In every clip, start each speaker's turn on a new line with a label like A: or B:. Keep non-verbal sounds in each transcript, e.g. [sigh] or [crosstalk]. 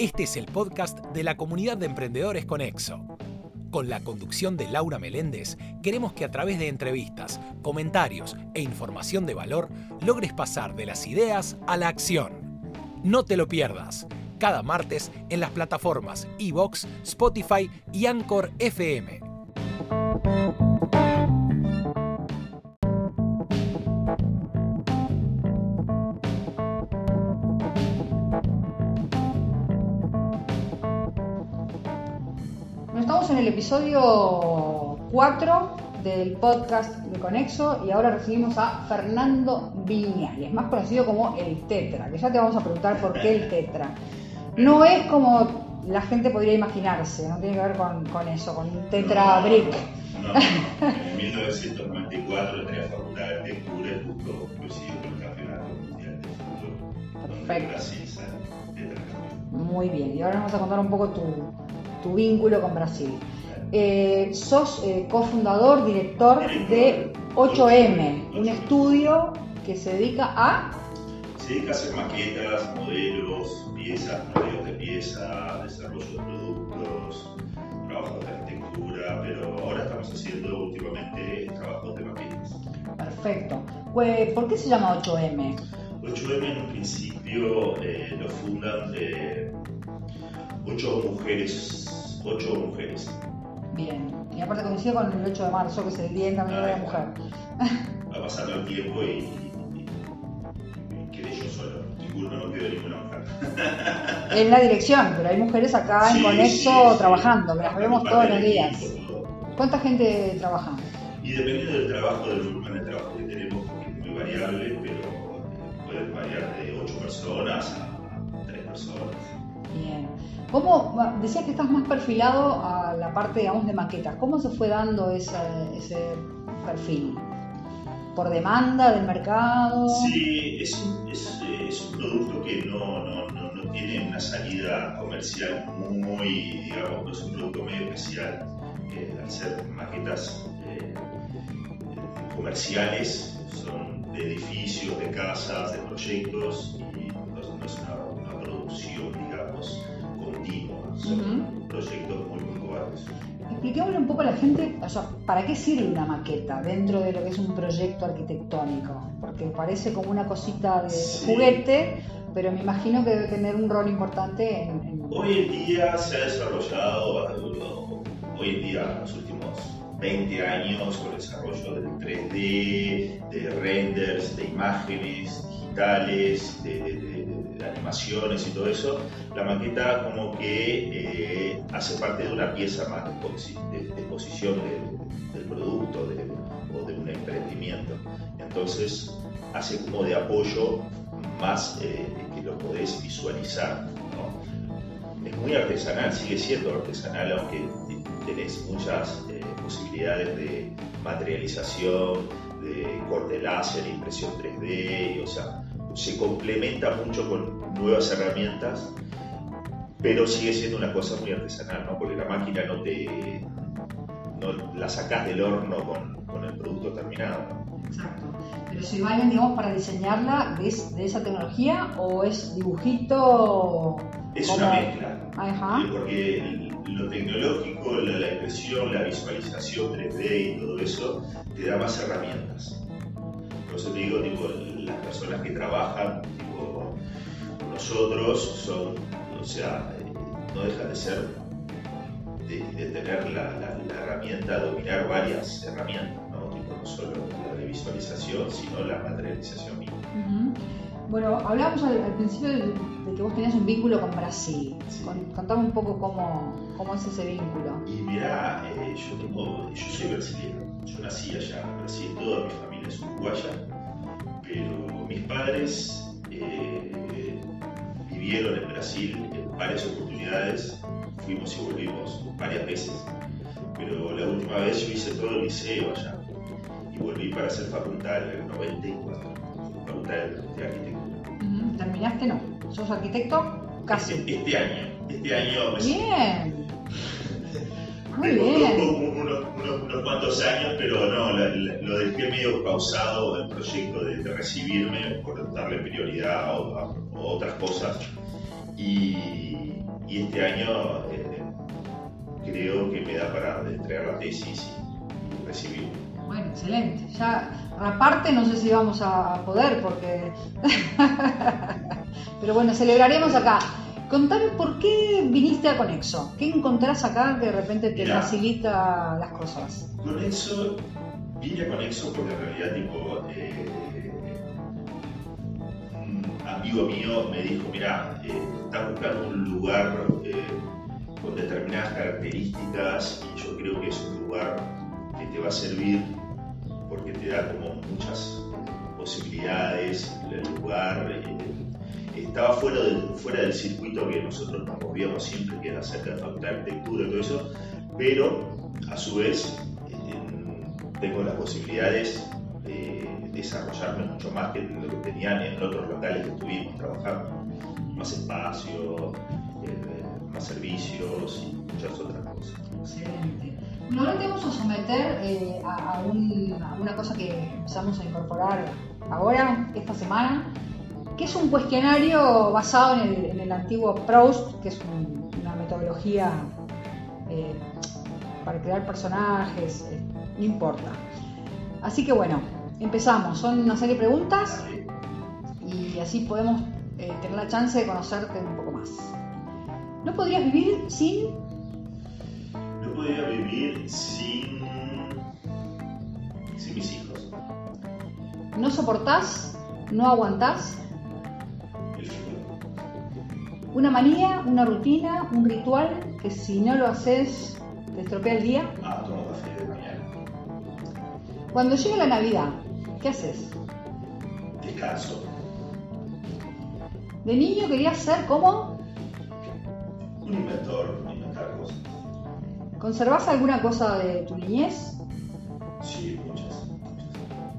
A: Este es el podcast de la comunidad de emprendedores Conexo. Con la conducción de Laura Meléndez, queremos que a través de entrevistas, comentarios e información de valor logres pasar de las ideas a la acción. No te lo pierdas, cada martes en las plataformas Evox, Spotify y Anchor FM.
B: Episodio 4 del podcast de Conexo y ahora recibimos a Fernando Viñales, más conocido como el Tetra, que ya te vamos a preguntar por qué el Tetra. No es como la gente podría imaginarse, no tiene que ver con, con eso, con un Tetra Brick.
C: No, en 1994 entré a Facultad de Arquitectura y justo coincidió con el Campeonato Mundial de Fútbol. donde. Brasil sale.
B: Muy bien, y ahora nos vas a contar un poco tu, tu vínculo con Brasil. Eh, sos eh, cofundador, director de 8M, un estudio que se dedica a...
C: Se dedica a hacer maquetas, modelos, piezas, modelos de piezas, desarrollo de productos, trabajos de arquitectura, pero ahora estamos haciendo últimamente trabajos de maquetas.
B: Perfecto. Pues, ¿Por qué se llama 8M?
C: 8M en un principio eh, lo fundan ocho mujeres, ocho mujeres.
B: Bien. Y aparte coincide con el 8 de marzo, que es el Día Internacional de la Mujer.
C: Va pasando el tiempo y, y- y quedé yo solo. Ninguno no quedó ninguna mujer. [laughs]
B: En la dirección, pero hay mujeres acá en Conexo
C: sí, sí.
B: trabajando, que las vemos todos los días.
C: equipo.
B: ¿Cuánta gente trabaja?
C: Y dependiendo del trabajo, del volumen de trabajo que tenemos, porque es muy variable, pero eh, puede variar de 8 personas a 3 personas.
B: Bien. ¿Cómo, decías que estás más perfilado a la parte, digamos, de maquetas. ¿Cómo se fue dando ese, perfil? ¿Por demanda del mercado?
C: Sí, es un, producto que no, no, no, tiene una salida comercial muy, digamos, es un producto medio especial. al ser maquetas eh, comerciales, son de edificios, de casas, de proyectos, y no es una, continua, son proyectos muy puntuales.
B: Expliquémosle un poco a la gente, o sea, ¿para qué sirve una maqueta dentro de lo que es un proyecto arquitectónico? Porque parece como una cosita de
C: Sí.
B: juguete, pero me imagino que debe tener un rol importante en... en-
C: Hoy en día se ha desarrollado, hoy en día, en los últimos 20 años, con el desarrollo del 3D, de renders, de imágenes digitales, de, de- de- de animaciones y todo eso, la maqueta como que eh, hace parte de una pieza más de, exposi- de- de exposición de- del producto o de un emprendimiento. Entonces hace como de apoyo más eh, que lo podés visualizar. Es muy artesanal, sigue siendo artesanal, aunque tenés muchas eh, posibilidades de materialización, de corte láser, impresión 3D, y, o sea, se complementa mucho con nuevas herramientas, pero sigue siendo una cosa muy artesanal, ¿no? porque la máquina no te no la sacás del horno con, con el producto terminado. ¿no?
B: Exacto. Pero si valen, digamos, para diseñarla, ¿es de esa tecnología o es dibujito?
C: Es
B: como-
C: una mezcla.
B: Ajá.
C: Porque el- lo tecnológico, la, la impresión, la visualización 3D y todo eso te da más herramientas. Por eso te digo, tipo, las personas que trabajan tipo, con nosotros son, o sea, eh, no dejan de ser, de, de tener la, la- la herramienta, dominar varias herramientas, ¿no? Tipo, no solo la de visualización, sino la materialización misma.
B: Bueno, hablábamos al, al principio de, de que vos tenías un vínculo con Brasil.
C: Sí.
B: Contame un poco cómo, cómo es ese vínculo.
C: Y mirá, eh, yo, tengo, yo soy brasileño, yo nací allá en Brasil, toda mi familia es uruguaya, pero mis padres eh, vivieron en Brasil en varias oportunidades, fuimos y volvimos varias veces, pero la última vez yo hice todo el liceo allá y volví para hacer facultad en el 94, facultad de arquitectura.
B: Ujú. ¿Terminaste? No. ¿Sos arquitecto? Casi.
C: Este, este año, este año me
B: Bien. Muy
C: Me
B: bien.
C: unos, unos- unos cuantos años, pero no, la- la- lo dejé medio pausado el proyecto de, de recibirme por darle prioridad a, a- a otras cosas. Y, y este año eh, creo que me da para entregar la tesis y recibir.
B: Bueno, excelente. Ya, aparte no sé si vamos a poder porque... [laughs] Pero bueno, celebraremos acá. Contame por qué viniste a Conexo. ¿Qué encontrás acá que de repente te
C: Mirá.
B: facilita las cosas?
C: Conexo, vine a Conexo porque en realidad tipo, eh, un amigo mío me dijo, mira, eh, estás buscando un lugar eh, con determinadas características y yo creo que es un lugar que te va a servir porque te da como muchas posibilidades, el lugar eh, estaba fuera del, fuera del circuito que nosotros nos movíamos siempre, que era cerca de facultad de arquitectura y todo eso, pero a su vez eh, tengo las posibilidades de desarrollarme mucho más que lo que tenían en otros locales que estuvimos trabajando. Más espacio, más servicios y muchas otras cosas.
B: Excelente. Ahora te vamos a someter eh, a, a a una cosa que empezamos a incorporar ahora, esta semana, que es un cuestionario basado en el, en el antiguo Proust, que es un- una metodología eh, para crear personajes, eh, no importa. Así que bueno, empezamos. Son una serie de preguntas y así podemos eh, tener la chance de conocerte un poco más. ¿No podrías vivir sin
C: No podría vivir sin, sin mis hijos.
B: no soportás, no aguantás. Una manía, una rutina, un ritual que si no lo haces te estropea el día.
C: Ah, café de mañana.
B: Cuando llega la Navidad, ¿qué haces?
C: Descanso.
B: De niño querías ser como,
C: Un inventor, inventar cosas.
B: ¿conservás alguna cosa de tu niñez?
C: Sí, muchas.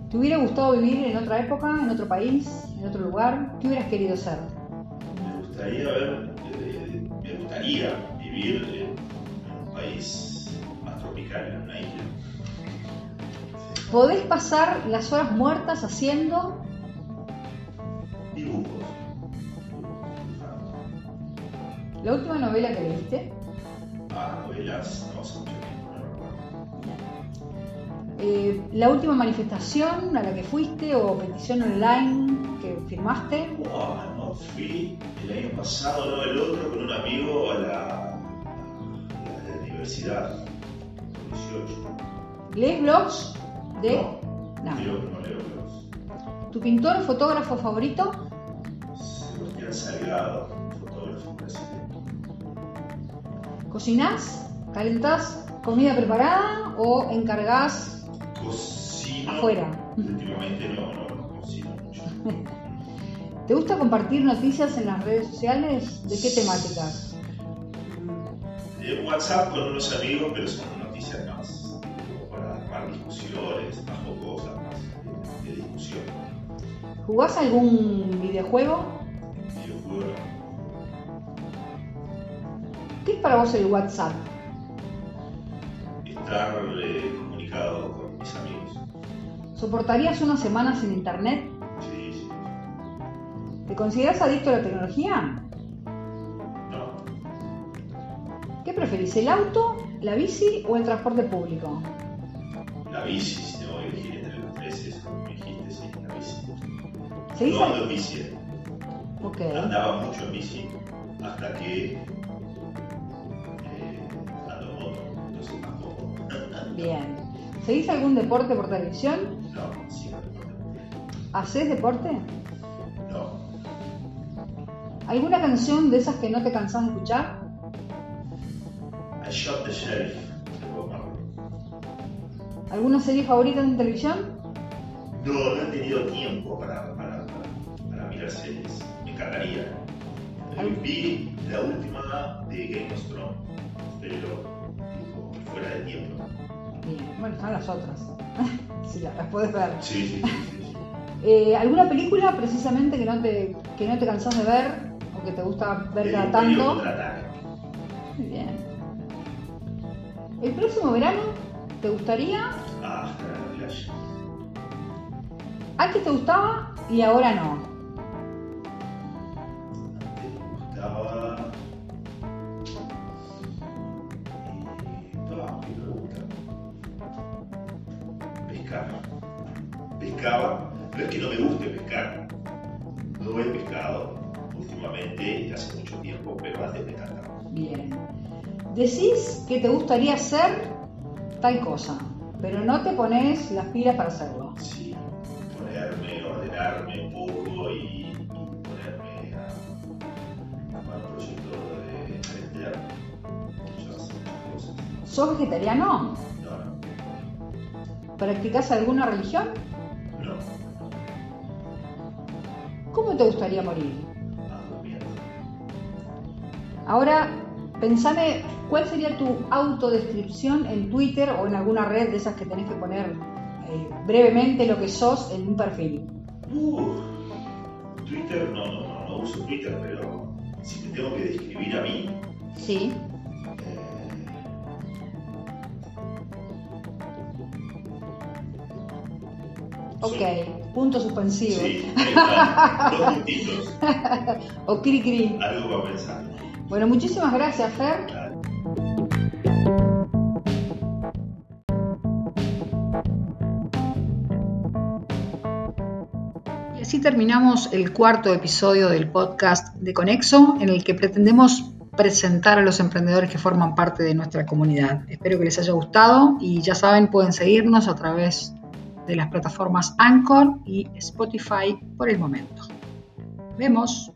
B: ¿Te hubiera gustado vivir en otra época, en otro país, en otro lugar? ¿Qué hubieras querido ser?
C: Me gustaría ver, eh, me gustaría vivir en un país más tropical, en una isla.
B: ¿Podés pasar las horas muertas haciendo?
C: Dibujos.
B: La última novela que leíste,
C: Ah, novelas, no recuerdo.
B: eh, la última manifestación a la que fuiste o petición online que firmaste,
C: fui el año pasado, no el otro, con un amigo a la, a la universidad, con 18.
B: ¿lees blogs de...?
C: No,
B: No.
C: Leo, no leo blogs.
B: ¿Tu pintor o fotógrafo favorito?
C: Sebastián Salgado, fotógrafo brasileño.
B: ¿Cocinás? ¿Calentás comida preparada o encargás
C: Cocino.
B: afuera?
C: Últimamente no, no, no cocino mucho. [laughs]
B: ¿Te gusta compartir noticias en las redes sociales? ¿De qué temáticas?
C: Eh, WhatsApp con unos amigos, pero son noticias más para armar discusiones, más jocosas, más de, de discusión.
B: ¿Jugás algún videojuego?
C: Videojuego no.
B: ¿Qué es para vos el WhatsApp?
C: Estar eh, comunicado con mis amigos.
B: ¿Soportarías una semana sin internet? ¿Te consideras adicto a la tecnología?
C: No,
B: ¿Qué preferís, el auto, la bici o el transporte público?
C: la bici, si tengo que elegir entre los tres, me dijiste, sí, la bici.
B: ¿Seguís
C: No ando en bici, eh.
B: Ok.
C: andaba mucho en bici hasta que eh, ando en moto, entonces tampoco.
B: Bien. ¿Seguís algún deporte por televisión?
C: No, sí, no,
B: ¿Hacés deporte? ¿Alguna canción de esas que no te cansás de escuchar?
C: I shot the sheriff.
B: ¿Alguna serie favorita en televisión?
C: No, no he tenido tiempo para, para, para, para mirar series. Me encantaría. Vi la última de Game of Thrones, pero tipo, fuera de tiempo.
B: Bien. Bueno, están las otras. [laughs] sí, las las puedes ver.
C: Sí, sí, sí. sí, sí.
B: Eh, ¿Alguna película precisamente que no te, que no te cansás de ver o que te gusta ver
C: El
B: cada
C: Imperio
B: tanto? Muy bien. ¿El próximo verano te gustaría?
C: Ah, la playa.
B: Te gustaba y ahora no. Decís que te gustaría hacer tal cosa, pero no te pones las pilas para hacerlo.
C: Sí, ponerme, ordenarme un poco y, y ponerme a, a un proyecto de cosas.
B: ¿Sos vegetariano?
C: No, no,
B: ¿Practicás alguna religión?
C: no,
B: ¿Cómo te gustaría morir?
C: ah, durmiendo.
B: Ahora, pensame, ¿cuál sería tu autodescripción en Twitter o en alguna red de esas que tenés que poner eh, brevemente lo que sos en un perfil?
C: Uh, Twitter, no, no, no, no uso Twitter, pero si me tengo que describir a mí,
B: Sí.
C: eh,
B: Ok, punto suspensivo.
C: Sí, ahí dos puntitos, [laughs]
B: O cri cri.
C: algo para pensar.
B: Bueno, muchísimas gracias, Fer. Y así terminamos el cuarto episodio del podcast de Conexo, en el que pretendemos presentar a los emprendedores que forman parte de nuestra comunidad. Espero que les haya gustado y ya saben, pueden seguirnos a través de las plataformas Anchor y Spotify por el momento. Vemos.